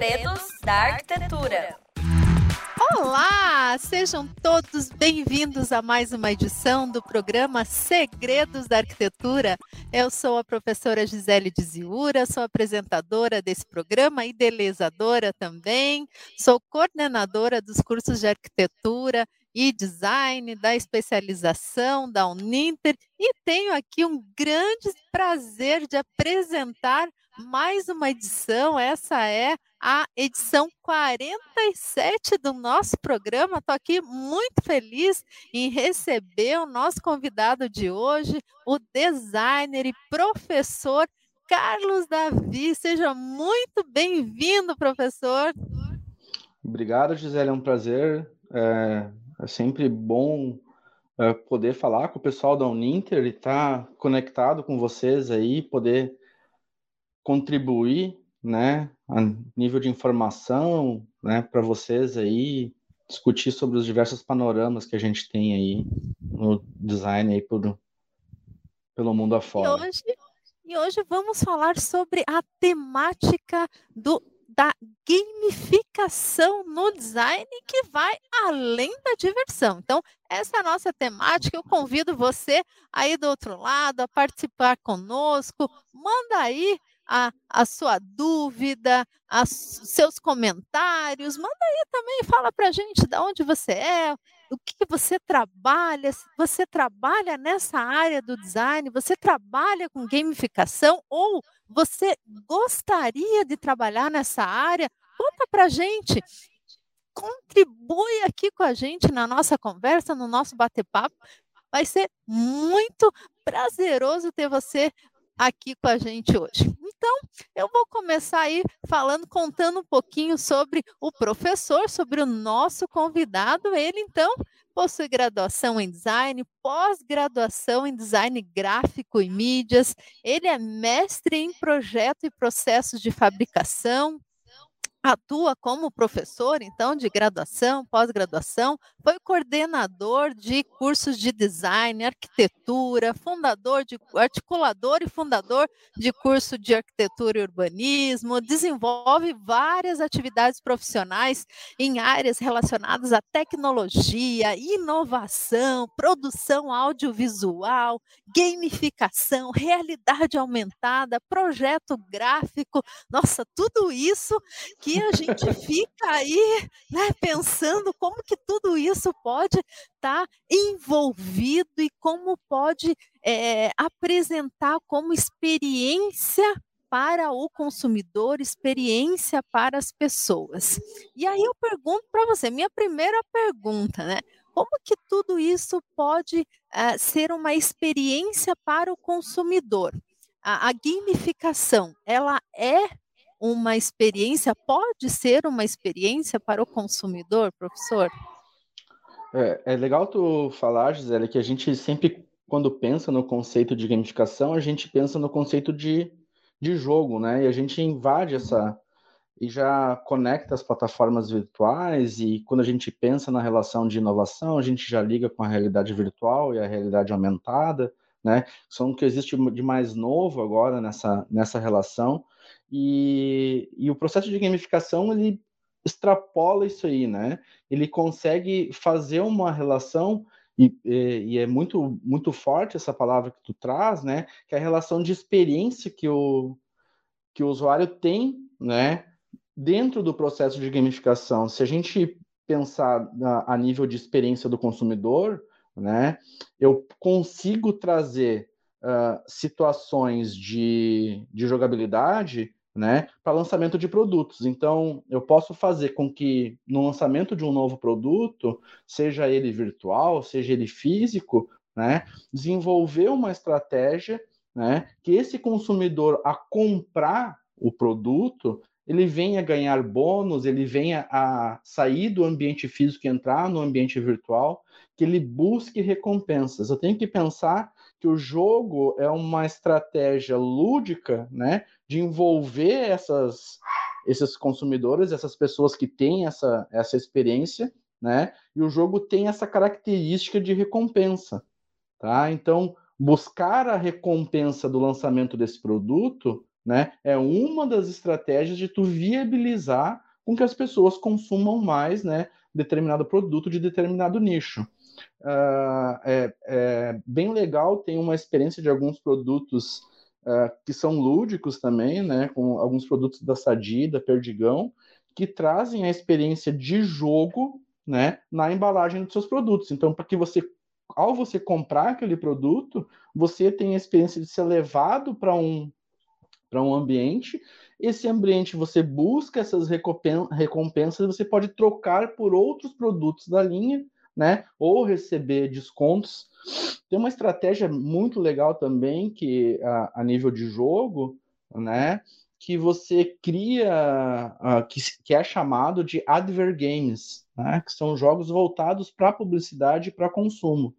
Segredos da Arquitetura. Olá, sejam todos bem-vindos a mais uma edição do programa Segredos da Arquitetura. Eu sou a professora Gisele Diziura, sou apresentadora desse programa, idealizadora também, sou coordenadora dos cursos de arquitetura e design, da especialização da Uninter e tenho aqui um grande prazer de apresentar mais uma edição. Essa é a edição 47 do nosso programa. Estou aqui muito feliz em receber o nosso convidado de hoje, o designer e professor Carlos Davi. Seja muito bem-vindo, professor. Obrigado, Gisele. É um prazer. É, é sempre bom é, poder falar com o pessoal da Uninter e estar tá conectado com vocês aí, poder contribuir, né, a nível de informação, né, para vocês aí discutir sobre os diversos panoramas que a gente tem aí no design aí por, pelo mundo afora. E hoje, e hoje vamos falar sobre a temática do da gamificação no design que vai além da diversão. Então, essa é a nossa temática. Eu convido você aí do outro lado a participar conosco. Manda aí a, a sua dúvida, os seus comentários. Manda aí também, fala para a gente de onde você é, o que, você trabalha, você trabalha nessa área do design, você trabalha com gamificação ou você gostaria de trabalhar nessa área? Conta para gente. Contribui aqui com a gente na nossa conversa, no nosso bate-papo. Vai ser muito prazeroso ter você aqui com a gente hoje. Então, eu vou começar aí falando, contando um pouquinho sobre o professor, sobre o nosso convidado. Ele, então, possui graduação em design, pós-graduação em design gráfico e mídias. Ele é mestre em projeto e processos de fabricação, atua como professor, então, de graduação, pós-graduação, foi coordenador de cursos de design, arquitetura, fundador de articulador e fundador de curso de arquitetura e urbanismo, desenvolve várias atividades profissionais em áreas relacionadas à tecnologia, inovação, produção audiovisual, gamificação, realidade aumentada, projeto gráfico. Nossa, tudo isso que que a gente fica aí né, pensando como que tudo isso pode estar tá envolvido e como pode é, apresentar como experiência para o consumidor, experiência para as pessoas. E aí eu pergunto para você, minha primeira pergunta, né? Como que tudo isso pode uh, ser uma experiência para o consumidor? A, a gamificação, ela é uma experiência, pode ser uma experiência para o consumidor, professor? É, é legal tu falar, Gisele, que a gente sempre, quando pensa no conceito de gamificação, a gente pensa no conceito de, de jogo, né? E a gente invade essa e já conecta as plataformas virtuais e quando a gente pensa na relação de inovação, a gente já liga com a realidade virtual e a realidade aumentada, né? São o que existe de mais novo agora nessa, nessa relação e, e o processo de gamificação, ele extrapola isso aí, né? Ele consegue fazer uma relação e, e, é muito muito forte essa palavra que tu traz, né? Que é a relação de experiência que o que o usuário tem, né? Dentro do processo de gamificação, se a gente pensar na, a nível de experiência do consumidor, né? Eu consigo trazer uh, situações de, de jogabilidade né, para lançamento de produtos. Então, eu posso fazer com que no lançamento de um novo produto, seja ele virtual, seja ele físico, né, desenvolver uma estratégia, né, que esse consumidor a comprar o produto, ele venha ganhar bônus, ele venha a sair do ambiente físico e entrar no ambiente virtual, que ele busque recompensas. Eu tenho que pensar que o jogo é uma estratégia lúdica, né, de envolver essas, esses consumidores, essas pessoas que têm essa, essa experiência, né, e o jogo tem essa característica de recompensa, tá? Então, buscar a recompensa do lançamento desse produto, né? É uma das estratégias de tu viabilizar com que as pessoas consumam mais, né, determinado produto de determinado nicho. Uh, é, é, bem legal, tem uma experiência de alguns produtos uh, que são lúdicos também, né, com alguns produtos da Sadi, da Perdigão, que trazem a experiência de jogo, né, na embalagem dos seus produtos. Então, para que você ao você comprar aquele produto, você tem a experiência de ser levado para um para um ambiente. Esse ambiente você busca essas recompensas, você pode trocar por outros produtos da linha, né? Ou receber descontos. Tem uma estratégia muito legal também que a, a nível de jogo, né? Que você cria, uh, que, que é chamado de adver games, né? Que são jogos voltados para publicidade e para consumo.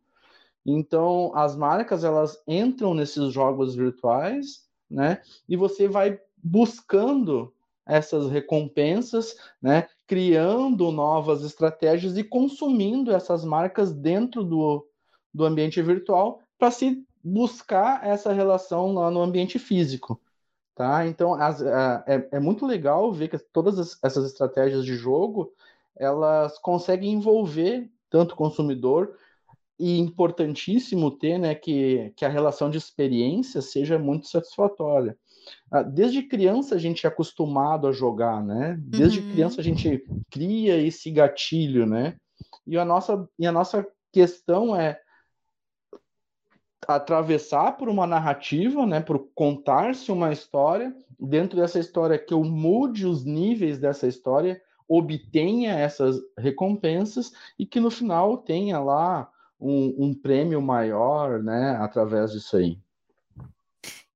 Então, as marcas elas entram nesses jogos virtuais, né? E você vai buscando essas recompensas, né? Criando novas estratégias e consumindo essas marcas dentro do, do ambiente virtual para se buscar essa relação lá no ambiente físico. Tá? Então, as, é, é muito legal ver que todas essas estratégias de jogo elas conseguem envolver tanto o consumidor e importantíssimo ter né, que, que a relação de experiência seja muito satisfatória. Ah, desde criança a gente é acostumado a jogar, né? Desde uhum. criança a gente cria esse gatilho, né? E a nossa, e a nossa questão é atravessar por uma narrativa, né, por contar-se uma história, dentro dessa história que eu mude os níveis dessa história, obtenha essas recompensas e que no final tenha lá um, um prêmio maior, né, através disso aí.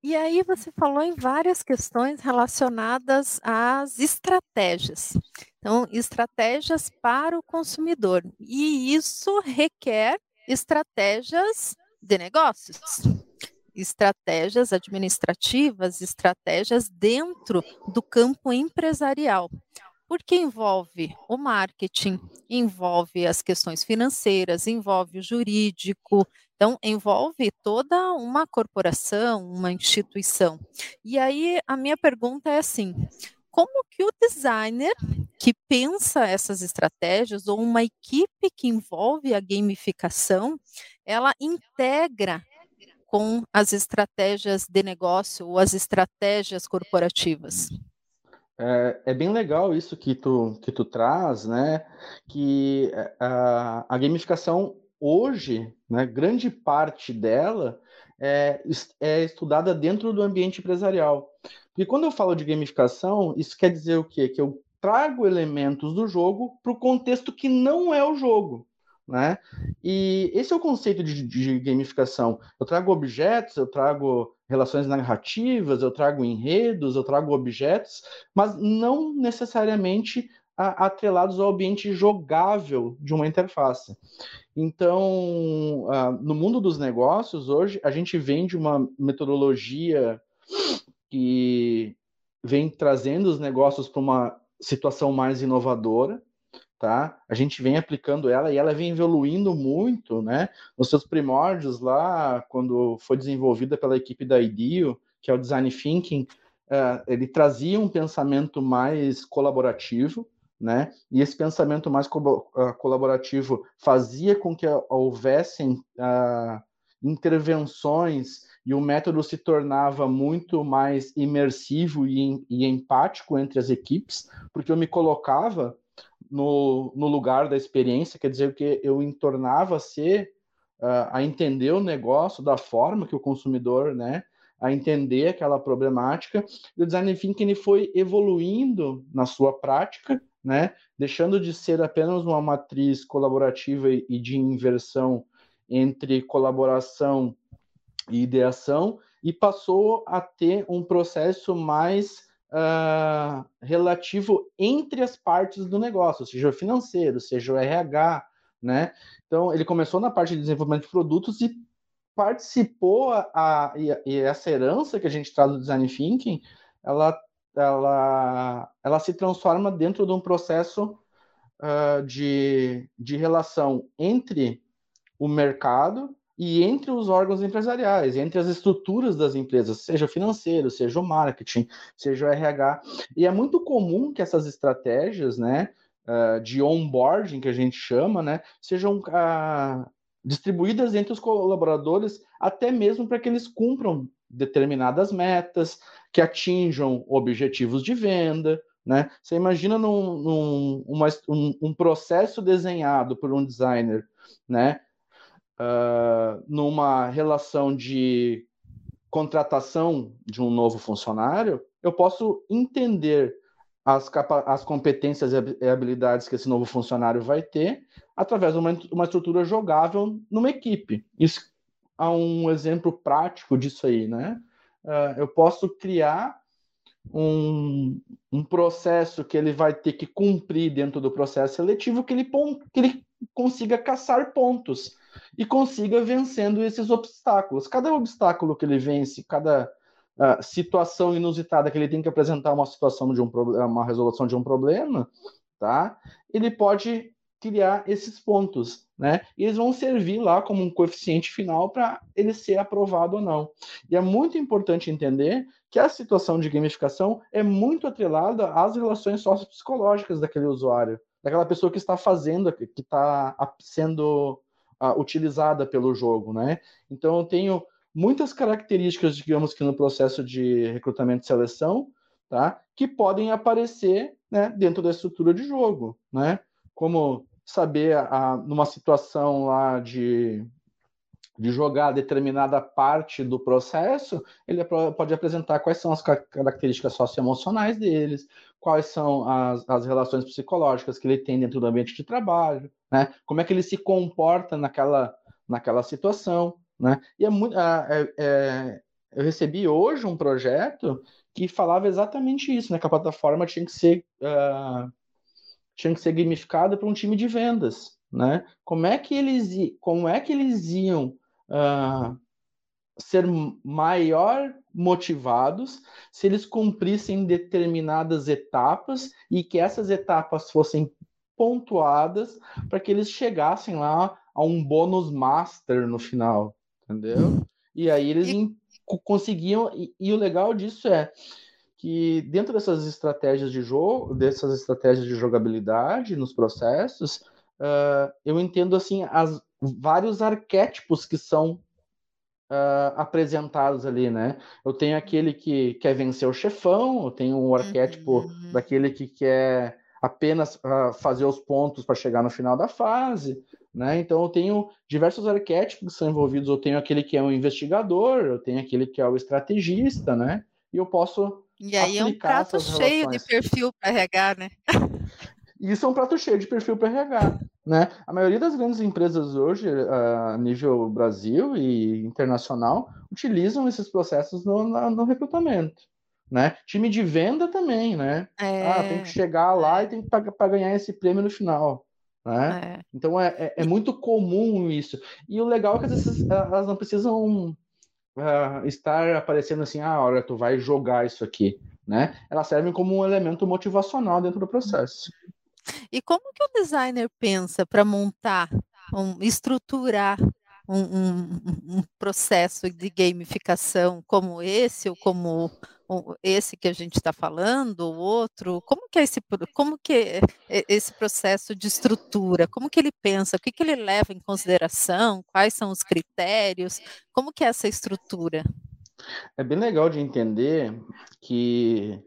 E aí você falou em várias questões relacionadas às estratégias. Então, estratégias para o consumidor. E isso requer estratégias de negócios, estratégias administrativas, estratégias dentro do campo empresarial porque envolve o marketing, envolve as questões financeiras, envolve o jurídico, então envolve toda uma corporação, uma instituição. E aí a minha pergunta é assim: como que o designer que pensa essas estratégias ou uma equipe que envolve a gamificação, ela integra com as estratégias de negócio ou as estratégias corporativas? É, é, bem legal isso que tu, que tu traz, né? Que é, a, a gamificação hoje, né, grande parte dela é, é estudada dentro do ambiente empresarial. E quando eu falo de gamificação, isso quer dizer o quê? Que eu trago elementos do jogo para o contexto que não é o jogo. Né? E esse é o conceito de, de gamificação. Eu trago objetos, eu trago relações narrativas, eu trago enredos, eu trago objetos, mas não necessariamente atrelados ao ambiente jogável de uma interface. Então, uh, no mundo dos negócios, hoje, a gente vem de uma metodologia que vem trazendo os negócios para uma situação mais inovadora, tá? A gente vem aplicando ela e ela vem evoluindo muito, né? Nos seus primórdios lá, quando foi desenvolvida pela equipe da IDEO, que é o Design Thinking, uh, ele trazia um pensamento mais colaborativo, né? E esse pensamento mais co uh, colaborativo fazia com que houvessem uh, intervenções e o método se tornava muito mais imersivo e, e empático entre as equipes, porque eu me colocava no, no lugar da experiência, quer dizer que eu entornava a ser, uh, a entender o negócio da forma que o consumidor, né, a entender aquela problemática. E o design thinking ele foi evoluindo na sua prática, né, deixando de ser apenas uma matriz colaborativa e de inversão entre colaboração e ideação e passou a ter um processo mais uh, relativo entre as partes do negócio, seja o financeiro, seja o RH, né? Então, ele começou na parte de desenvolvimento de produtos e participou a, a e, essa herança que a gente traz do design thinking, ela ela ela se transforma dentro de um processo uh, de, de relação entre o mercado, e entre os órgãos empresariais, entre as estruturas das empresas, seja financeiro, seja o marketing, seja o RH. E é muito comum que essas estratégias, né, uh, de onboarding, que a gente chama, né, sejam uh, distribuídas entre os colaboradores, até mesmo para que eles cumpram determinadas metas, que atinjam objetivos de venda, né? Você imagina num, num uma, um, um, processo desenhado por um designer, né? Uh, numa relação de contratação de um novo funcionário, eu posso entender as, as competências e habilidades que esse novo funcionário vai ter através de uma, uma estrutura jogável numa equipe. Isso há um exemplo prático disso aí, né? Uh, eu posso criar um, um processo que ele vai ter que cumprir dentro do processo seletivo que ele, que ele consiga caçar pontos e consiga vencendo esses obstáculos. Cada obstáculo que ele vence, cada uh, situação inusitada que ele tem que apresentar uma situação de um uma resolução de um problema, tá? Ele pode criar esses pontos, né? E eles vão servir lá como um coeficiente final para ele ser aprovado ou não. E é muito importante entender que a situação de gamificação é muito atrelada às relações sociopsicológicas daquele usuário, daquela pessoa que está fazendo, que está sendo uh, utilizada pelo jogo, né? Então eu tenho muitas características, digamos que no processo de recrutamento e seleção, tá? Que podem aparecer, né, dentro da estrutura de jogo, né? Como saber a, numa situação lá de de jogar determinada parte do processo, ele pode apresentar quais são as características socioemocionais deles, quais são as, as relações psicológicas que ele tem dentro do ambiente de trabalho, né? Como é que ele se comporta naquela, naquela situação, né? E é muito, é, é, eu recebi hoje um projeto que falava exatamente isso, né? Que a plataforma tinha que ser uh, tinha que ser gamificada para um time de vendas, né? Como é que eles como é que eles iam uh, ser maior motivados se eles cumprissem determinadas etapas e que essas etapas fossem pontuadas para que eles chegassem lá a um bônus master no final, entendeu? E aí eles e... conseguiam e, e o legal disso é que dentro dessas estratégias de jogo, dessas estratégias de jogabilidade nos processos, uh, eu entendo assim as vários arquétipos que são uh, apresentados ali, né? Eu tenho aquele que quer vencer o chefão, eu tenho um arquétipo uhum. daquele que quer apenas uh, fazer os pontos para chegar no final da fase, né? Então eu tenho diversos arquétipos que são envolvidos. Eu tenho aquele que é o investigador, eu tenho aquele que é o estrategista, né? E eu posso e aí é um prato cheio de perfil para RH, né? Isso é um prato cheio de perfil para RH. Né? A maioria das grandes empresas hoje, a nível Brasil e internacional, utilizam esses processos no, no recrutamento. Né? Time de venda também, né? É... Ah, tem que chegar lá e tem que pagar para ganhar esse prêmio no final. Né? É. Então é, é, é, muito comum isso. E o legal é que às vezes elas não precisam uh, estar aparecendo assim, ah, olha, tu vai jogar isso aqui. Né? Elas servem como um elemento motivacional dentro do processo. E como que o designer pensa para montar, um, estruturar um, um, um, processo de gamificação como esse ou como esse que a gente está falando, o outro? Como que é esse, como que é esse processo de estrutura? Como que ele pensa? O que, que ele leva em consideração? Quais são os critérios? Como que é essa estrutura? É bem legal de entender que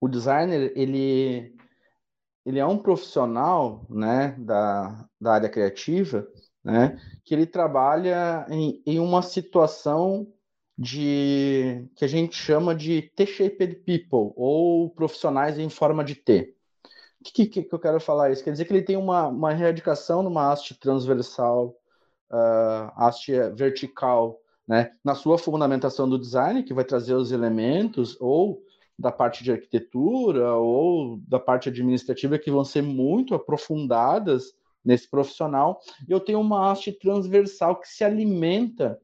o designer ele ele é um profissional né, da, da área criativa, né, que ele trabalha em, em uma situação de que a gente chama de T-shaped people, ou profissionais em forma de T. O que, que, que, eu quero falar isso? Quer dizer que ele tem uma, uma erradicação numa haste transversal, uh, haste vertical, né? na sua fundamentação do design, que vai trazer os elementos, ou da parte de arquitetura ou da parte administrativa que vão ser muito aprofundadas nesse profissional. Eu tenho uma haste transversal que se alimenta,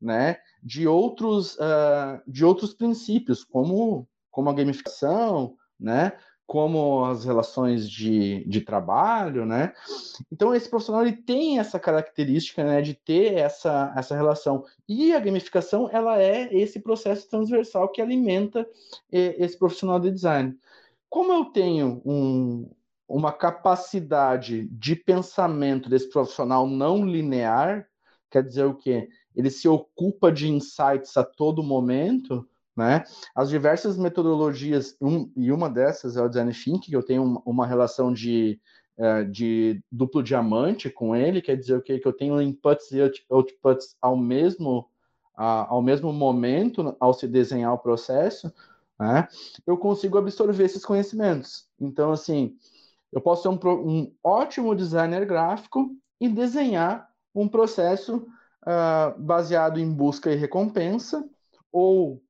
né, de outros uh, de outros princípios, como como a gamificação, né, como as relações de, de trabalho, né? Então esse profissional ele tem essa característica, né, de ter essa, essa relação. E a gamificação ela é esse processo transversal que alimenta esse profissional de design. Como eu tenho um, uma capacidade de pensamento desse profissional não linear, quer dizer o quê? Ele se ocupa de insights a todo momento, né? As diversas metodologias, um, e uma dessas é o Design Thinking, que eu tenho uma relação de, é, de duplo diamante com ele, quer dizer o quê? Que eu tenho inputs e outputs ao mesmo, ao mesmo momento, ao se desenhar o processo, né? eu consigo absorver esses conhecimentos. Então, assim, eu posso ser um, um ótimo designer gráfico e desenhar um processo uh, baseado em busca e recompensa, ou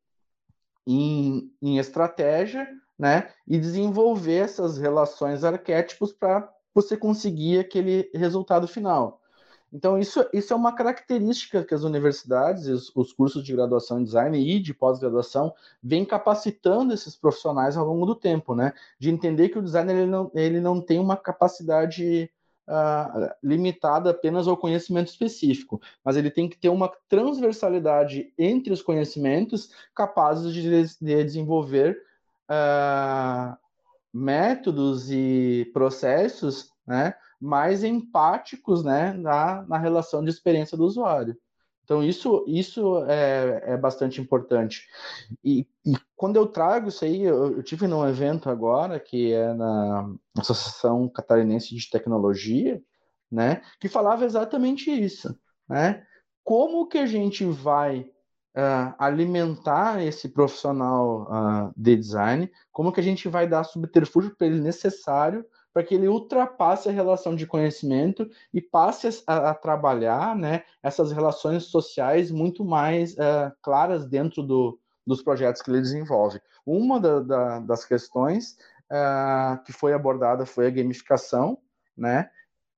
em, em estratégia, né? E desenvolver essas relações arquétipos para você conseguir aquele resultado final. Então, isso, isso é uma característica que as universidades, os, os cursos de graduação em design e de pós-graduação vêm capacitando esses profissionais ao longo do tempo, né? De entender que o design ele não, ele não tem uma capacidade uh, limitada apenas ao conhecimento específico, mas ele tem que ter uma transversalidade entre os conhecimentos capazes de, de desenvolver uh, métodos e processos né, mais empáticos né, na, na relação de experiência do usuário. Então, isso, isso é, é bastante importante. E, e, quando eu trago isso aí, eu, eu, tive num evento agora, que é na Associação Catarinense de Tecnologia, né, que falava exatamente isso, né? Como que a gente vai uh, alimentar esse profissional uh, de design, como que a gente vai dar subterfúgio para ele necessário para que ele ultrapasse a relação de conhecimento e passe a, a trabalhar né, essas relações sociais muito mais uh, claras dentro do, dos projetos que ele desenvolve. Uma da, da, das questões uh, que foi abordada foi a gamificação, né?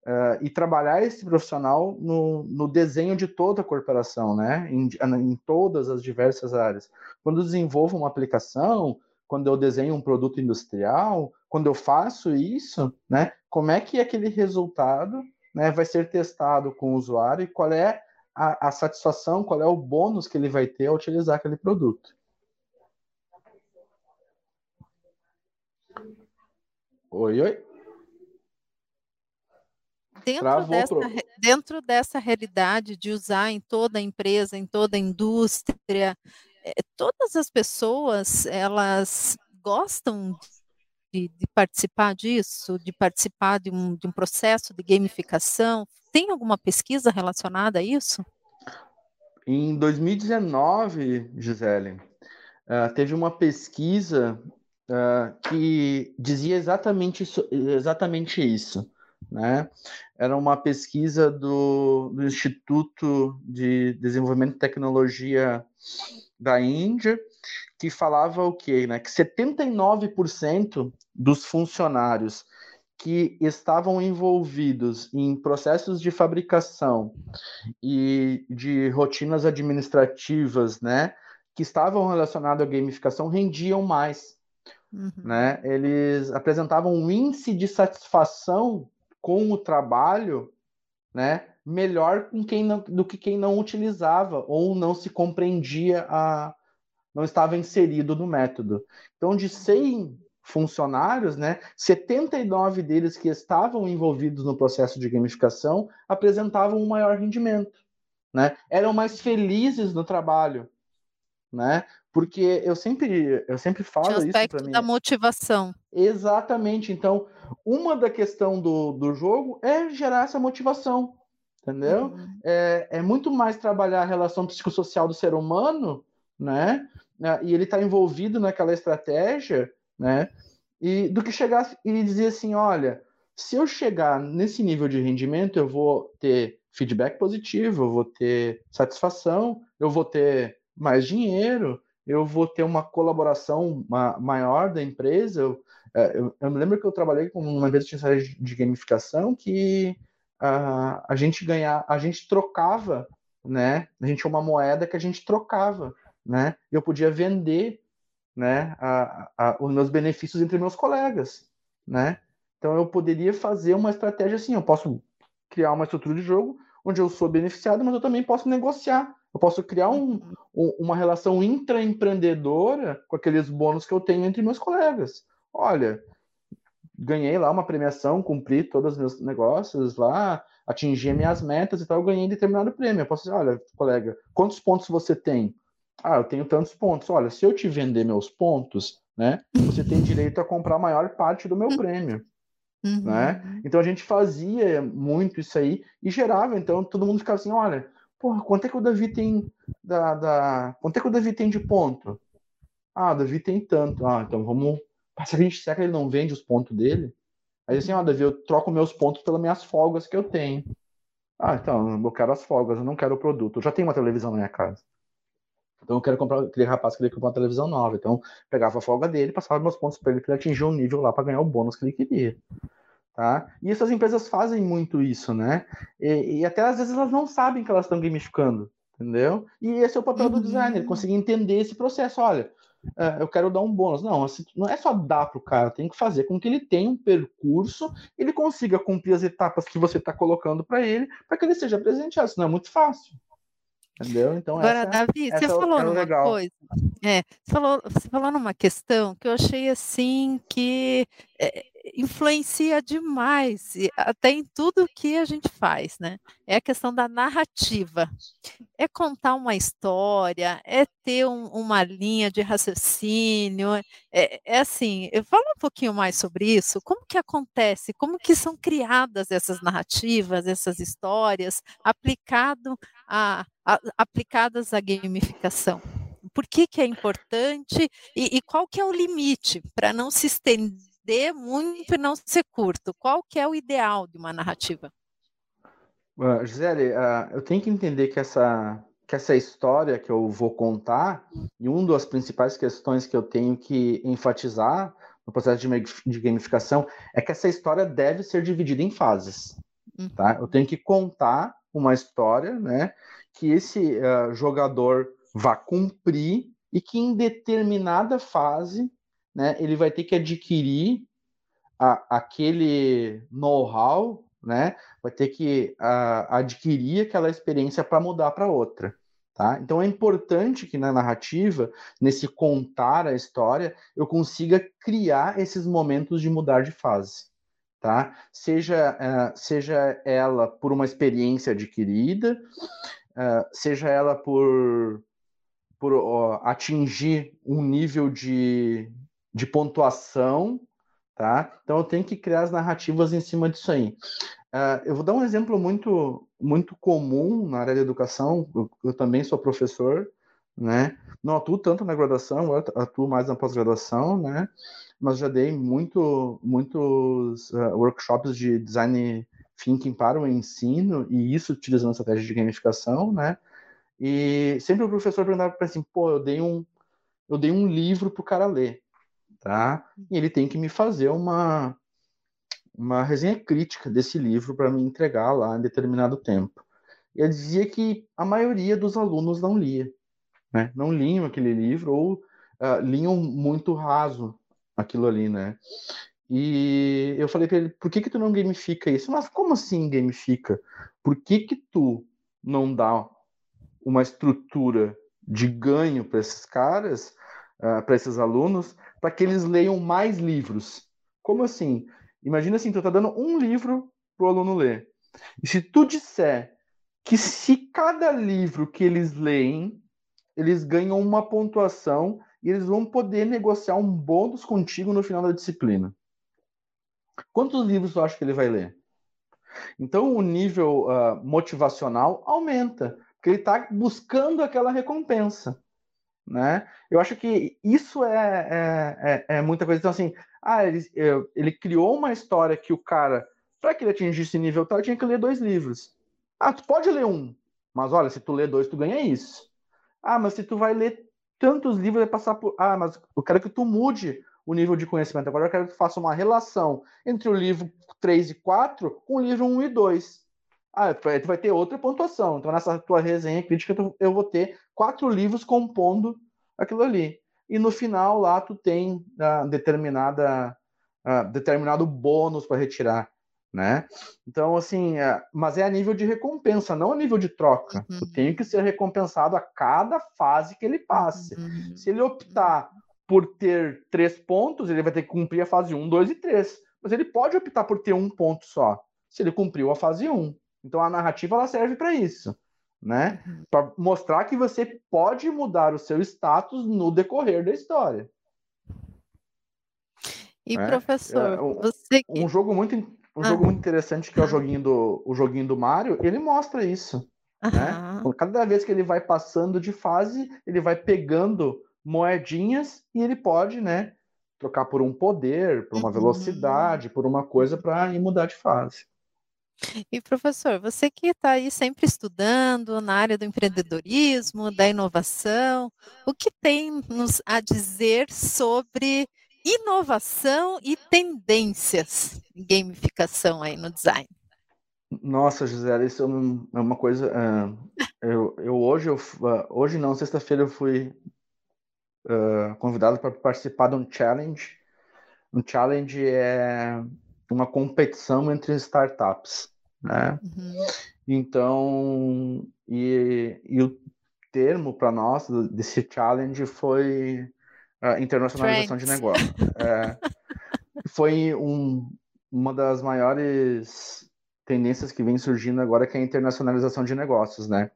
Uh, e trabalhar esse profissional no, no, desenho de toda a corporação, né? Em, em todas as diversas áreas. Quando desenvolvo uma aplicação, quando eu desenho um produto industrial, quando eu faço isso, né, como é que aquele resultado né, vai ser testado com o usuário e qual é a, a satisfação, qual é o bônus que ele vai ter ao utilizar aquele produto. Oi, oi. Dentro dessa, dentro dessa realidade de usar em toda a empresa, em toda a indústria, todas as pessoas elas gostam de, de, participar disso, de participar de um, de um processo de gamificação? Tem alguma pesquisa relacionada a isso? Em 2019, Gisele, uh, teve uma pesquisa uh, que dizia exatamente isso, exatamente isso. Né? Era uma pesquisa do, do Instituto de Desenvolvimento e Tecnologia da Índia, que falava o quê? Né? Que 79% dos funcionários que estavam envolvidos em processos de fabricação e de rotinas administrativas, né, que estavam relacionados à gamificação rendiam mais, uhum. né? Eles apresentavam um índice de satisfação com o trabalho, né, melhor com quem não, do que quem não utilizava ou não se compreendia a não estava inserido no método. Então, de 100 funcionários, né, 79 deles que estavam envolvidos no processo de gamificação apresentavam um maior rendimento, né? Eram mais felizes no trabalho, né? Porque eu sempre eu sempre falo isso para mim. da motivação. Exatamente. Então, uma da questão do, do jogo é gerar essa motivação, entendeu? Uhum. É, é muito mais trabalhar a relação psicossocial do ser humano, né? E ele está envolvido naquela estratégia, né? E do que chegar e dizer assim, olha, se eu chegar nesse nível de rendimento, eu vou ter feedback positivo, eu vou ter satisfação, eu vou ter mais dinheiro, eu vou ter uma colaboração maior da empresa. Eu, é, eu, eu me lembro que eu trabalhei com uma empresa de gamificação que a, a gente ganhar, a gente trocava, né? A gente tinha uma moeda que a gente trocava, né? Eu podia vender né, a, a, os meus benefícios entre meus colegas, né? Então eu poderia fazer uma estratégia assim, eu posso criar uma estrutura de jogo onde eu sou beneficiado, mas eu também posso negociar. Eu posso criar um, um, uma relação intraempreendedora com aqueles bônus que eu tenho entre meus colegas. Olha, ganhei lá uma premiação, cumpri todos os meus negócios lá, atingi minhas metas e tal, ganhei determinado prêmio. Eu posso dizer, olha, colega, quantos pontos você tem? Ah, eu tenho tantos pontos. Olha, se eu te vender meus pontos, né, você tem direito a comprar a maior parte do meu prêmio. Uhum. Né? Então a gente fazia muito isso aí e gerava, então todo mundo ficava assim, olha, porra, quanto é que o Davi tem da, da... quanto é que o Davi tem de ponto? Ah, o Davi tem tanto. Ah, então vamos. Que, gente, será que ele não vende os pontos dele? Aí assim, ó, Davi, eu troco meus pontos pelas minhas folgas que eu tenho. Ah, então, eu quero as folgas, eu não quero o produto. Eu já tenho uma televisão na minha casa. Então eu quero comprar, aquele rapaz queria comprar uma televisão nova. Então, pegava a folga dele, passava meus pontos para ele, para ele atingir um nível lá para ganhar o bônus que ele queria. Tá? E essas empresas fazem muito isso, né? E, e até às vezes elas não sabem que elas estão gamificando, entendeu? E esse é o papel do designer, uhum. conseguir entender esse processo. Olha, uh, eu quero dar um bônus. Não, assim, não é só dar para o cara, tem que fazer com que ele tenha um percurso, ele consiga cumprir as etapas que você está colocando para ele, para que ele seja presenteado. Isso não é muito fácil. Entendeu? Então, Agora, essa, Davi, essa você é falou é numa legal. coisa. É, você, falou, você falou numa questão que eu achei assim que é, influencia demais, até em tudo que a gente faz, né? É a questão da narrativa. É contar uma história, é ter um, uma linha de raciocínio, é, é assim, eu falo um pouquinho mais sobre isso, como que acontece, como que são criadas essas narrativas, essas histórias, aplicado a, a aplicadas à gamificação por que, que é importante e, e, qual que é o limite para não se estender estender muito e não ser curto? Qual que é o ideal de uma narrativa? Uh, Gisele, uh, eu tenho que entender que essa, que essa história que eu vou contar, e uma das principais questões que eu tenho que enfatizar no processo de, de gamificação, é que essa história deve ser dividida em fases. Uhum. Tá? Eu tenho que contar uma história né, que esse uh, jogador vá cumprir e que em determinada fase né, ele vai ter que adquirir a, aquele know-how, né, vai ter que a, adquirir aquela experiência para mudar para outra. Tá? Então é importante que na narrativa, nesse contar a história, eu consiga criar esses momentos de mudar de fase. Tá? Seja, uh, seja ela por uma experiência adquirida, uh, seja ela por, por uh, atingir um nível de, de pontuação, tá? Então eu tenho que criar as narrativas em cima disso aí. Uh, eu vou dar um exemplo muito, muito comum na área da educação. Eu, eu também sou professor, né? Não atuo tanto na graduação, atuo mais na pós-graduação, né? Mas já dei muito, muitos uh, workshops de design thinking para o ensino e isso utilizando estratégia de gamificação, né? E sempre o professor perguntava para assim, pô, eu dei um, eu dei um livro para o cara ler tá? E ele tem que me fazer uma uma resenha crítica desse livro para me entregar lá em determinado tempo. E ele dizia que a maioria dos alunos não lia, né? Não liam aquele livro ou uh, liam muito raso aquilo ali, né? E eu falei para ele, por que que tu não gamifica isso? Mas como assim gamifica? Por que que tu não dá uma estrutura de ganho para esses caras, uh, para esses alunos, para que eles leiam mais livros. Como assim? Imagina assim, tu tá dando um livro pro aluno ler. E se tu disser que se cada livro que eles leem, eles ganham uma pontuação e eles vão poder negociar um bônus contigo no final da disciplina. Quantos livros tu acha que ele vai ler? Então o nível uh, motivacional aumenta, porque ele está buscando aquela recompensa né? Eu acho que isso é, é, é, é muita coisa. Então, assim, ah, ele, ele criou uma história que o cara, para que ele atingisse nível tal, tinha que ler dois livros. Ah, tu pode ler um, mas olha, se tu ler dois, tu ganha isso. Ah, mas se tu vai ler tantos livros, vai passar por. Ah, mas eu quero que tu mude o nível de conhecimento. Agora eu quero que tu faça uma relação entre o livro 3 e 4 com o livro 1 e 2. Ah, tu vai ter outra pontuação. Então, nessa tua resenha crítica, eu vou ter quatro livros compondo aquilo ali. e no final lá tu tem uh, determinada uh, determinado bônus para retirar, né? Então assim, uh, mas é a nível de recompensa, não a nível de troca. Uhum. Tu tem que ser recompensado a cada fase que ele passe. Uhum. Se ele optar por ter três pontos, ele vai ter que cumprir a fase 1, 2 e 3. Mas ele pode optar por ter um ponto só, se ele cumpriu a fase 1. Então a narrativa ela serve para isso né? Para mostrar que você pode mudar o seu status no decorrer da história. E é, professor, é, um, você um jogo muito um ah. jogo muito interessante que é o joguinho do o joguinho do Mario, ele mostra isso, né? Cada vez que ele vai passando de fase, ele vai pegando moedinhas e ele pode, né, trocar por um poder, por uma uhum. velocidade, por uma coisa para ir mudar de fase. E professor, você que está aí sempre estudando na área do empreendedorismo, da inovação, o que tem nos a dizer sobre inovação e tendências em gamificação aí no design? Nossa, Gisele, isso é, é uma coisa. Eu, eu, hoje, eu, hoje não, sexta-feira eu fui uh, convidado para participar de um challenge. Um challenge é uma competição entre startups, né? Uhum. Então, e, e o termo para nós desse challenge foi uh, internacionalização de negócio. É, foi um, uma das maiores tendências que vem surgindo agora, que é a internacionalização de negócios, né?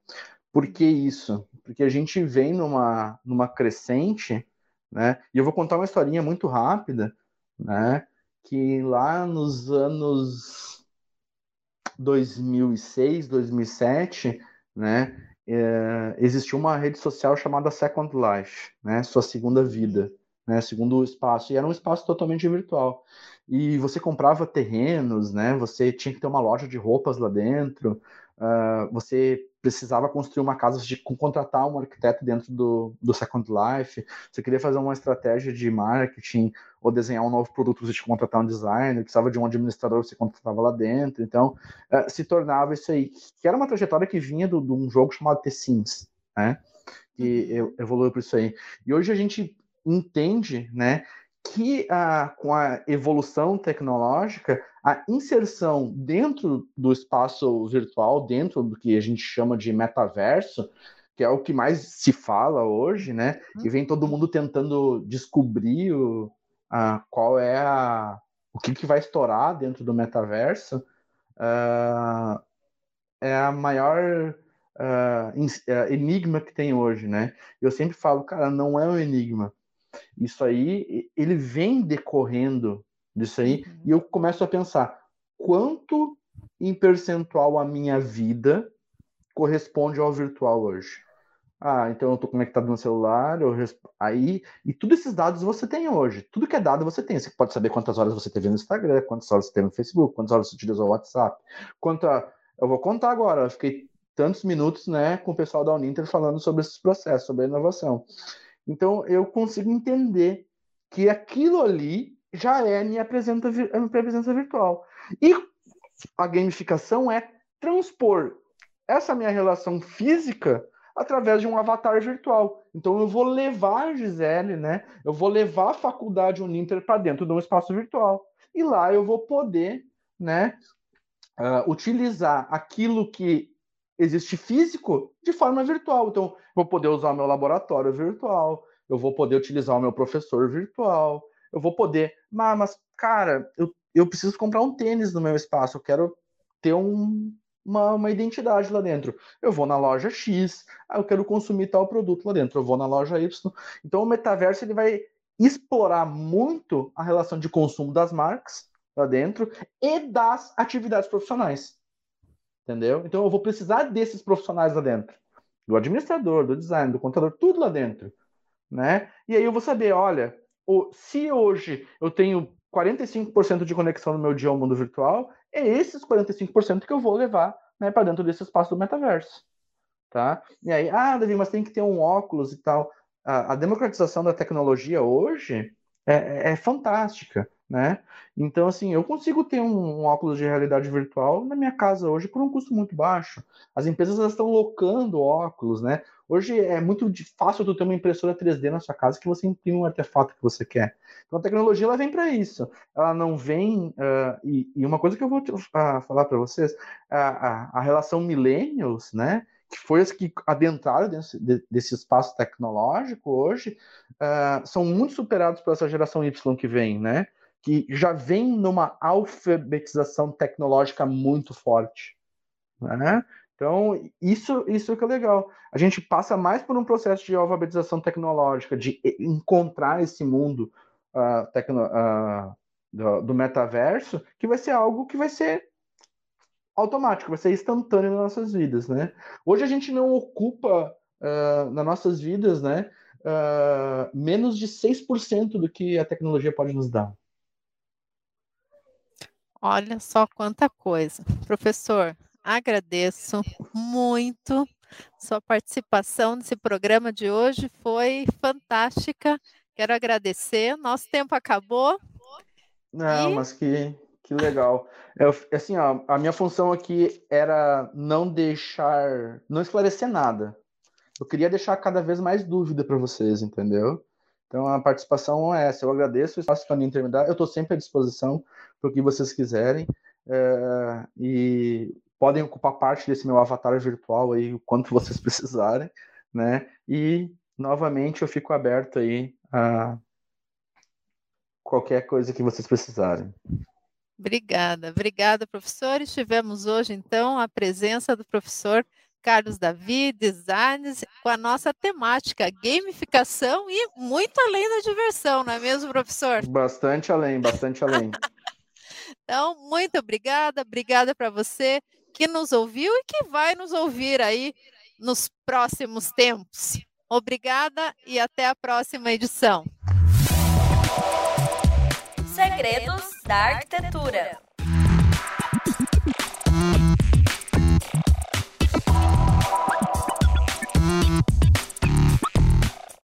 Por que isso? Porque a gente vem numa, numa crescente, né? E eu vou contar uma historinha muito rápida, né? Que lá nos anos 2006, 2007, né, é, existiu uma rede social chamada Second Life, né, sua segunda vida, né, segundo espaço, e era um espaço totalmente virtual. E você comprava terrenos, né, você tinha que ter uma loja de roupas lá dentro, uh, você precisava construir uma casa de contratar um arquiteto dentro do, do Second Life, você queria fazer uma estratégia de marketing ou desenhar um novo produto, você tinha que contratar um designer, precisava de um administrador, você contratava lá dentro, então uh, se tornava isso aí, que era uma trajetória que vinha de um jogo chamado The Sims, né, que uhum. evoluiu para isso aí. E hoje a gente entende, né, que ah, com a evolução tecnológica, a inserção dentro do espaço virtual, dentro do que a gente chama de metaverso, que é o que mais se fala hoje, né? E vem todo mundo tentando descobrir o, a, qual é a, o que, que vai estourar dentro do metaverso, uh, é a maior uh, enigma que tem hoje, né? Eu sempre falo, cara, não é um enigma isso aí, ele vem decorrendo disso aí, uhum. e eu começo a pensar quanto em percentual a minha vida corresponde ao virtual hoje. Ah, então eu estou conectado no celular, eu resp... aí e todos esses dados você tem hoje. Tudo que é dado você tem. Você pode saber quantas horas você teve no Instagram, quantas horas você teve no Facebook, quantas horas você utilizou o WhatsApp. Quanto a... eu vou contar agora. Eu fiquei tantos minutos, né, com o pessoal da Uninter falando sobre esses processos, sobre a inovação. Então eu consigo entender que aquilo ali já é a minha presença, a minha presença virtual. E a gamificação é transpor essa minha relação física através de um avatar virtual. Então eu vou levar a Gisele, né? Eu vou levar a faculdade Uninter para dentro de um espaço virtual. E lá eu vou poder, né, uh, utilizar aquilo que existe físico de forma virtual. Então, vou poder usar o meu laboratório virtual, eu vou poder utilizar o meu professor virtual, eu vou poder. Mas, mas cara, eu, eu preciso comprar um tênis no meu espaço, eu quero ter um, uma, uma identidade lá dentro. Eu vou na loja X, ah, eu quero consumir tal produto lá dentro, eu vou na loja Y. Então, o metaverso ele vai explorar muito a relação de consumo das marcas lá dentro e das atividades profissionais entendeu? Então eu vou precisar desses profissionais lá dentro, do administrador, do design, do contador, tudo lá dentro, né? E aí eu vou saber, olha, se hoje eu tenho 45% de conexão no meu dia ao mundo virtual, é esses 45% que eu vou levar né, para dentro desse espaço do metaverso. Tá? E aí, ah, Davi, mas tem que ter um óculos e tal. A, a democratização da tecnologia hoje é, é, é fantástica. Né? Então, assim, eu consigo ter um, um, óculos de realidade virtual na minha casa hoje por um custo muito baixo. As empresas estão locando óculos, né? Hoje é muito fácil tu ter uma impressora 3D na sua casa que você imprime um artefato que você quer. Então, a tecnologia ela vem para isso. Ela não vem. Uh, e, e, uma coisa que eu vou uh, falar para vocês: a, a, a relação millennials, né? que foi as que adentraram desse, desse espaço tecnológico hoje, uh, são muito superados por essa geração Y que vem, né? Que já vem numa alfabetização tecnológica muito forte, né? Então, isso, isso que é legal. A gente passa mais por um processo de alfabetização tecnológica, de encontrar esse mundo uh, tecno, uh, do, do metaverso, que vai ser algo que vai ser automático, vai ser instantâneo nas nossas vidas, né? Hoje a gente não ocupa uh, nas nossas vidas, né, uh, menos de 6% do que a tecnologia pode nos dar. Olha só quanta coisa. Professor, agradeço muito sua participação nesse programa de hoje, foi fantástica. Quero agradecer. Nosso tempo acabou. Não, e... mas que que legal. Eu, assim, ó, a minha função aqui era não deixar, não esclarecer nada. Eu queria deixar cada vez mais dúvida para vocês, entendeu? Então a participação é essa. Eu agradeço o espaço para mim terminar. Eu estou sempre à disposição para o que vocês quiserem. É, e podem ocupar parte desse meu avatar virtual aí o quanto vocês precisarem, né? E novamente eu fico aberto aí a qualquer coisa que vocês precisarem. Obrigada, obrigada, professor. Estivemos hoje, então, a presença do professor Carlos Davi, designs, com a nossa temática, gamificação e muito além da diversão, não é mesmo, professor? Bastante além, bastante além. então, muito obrigada, obrigada para você que nos ouviu e que vai nos ouvir aí nos próximos tempos. Obrigada e até a próxima edição. Segredos da Arquitetura.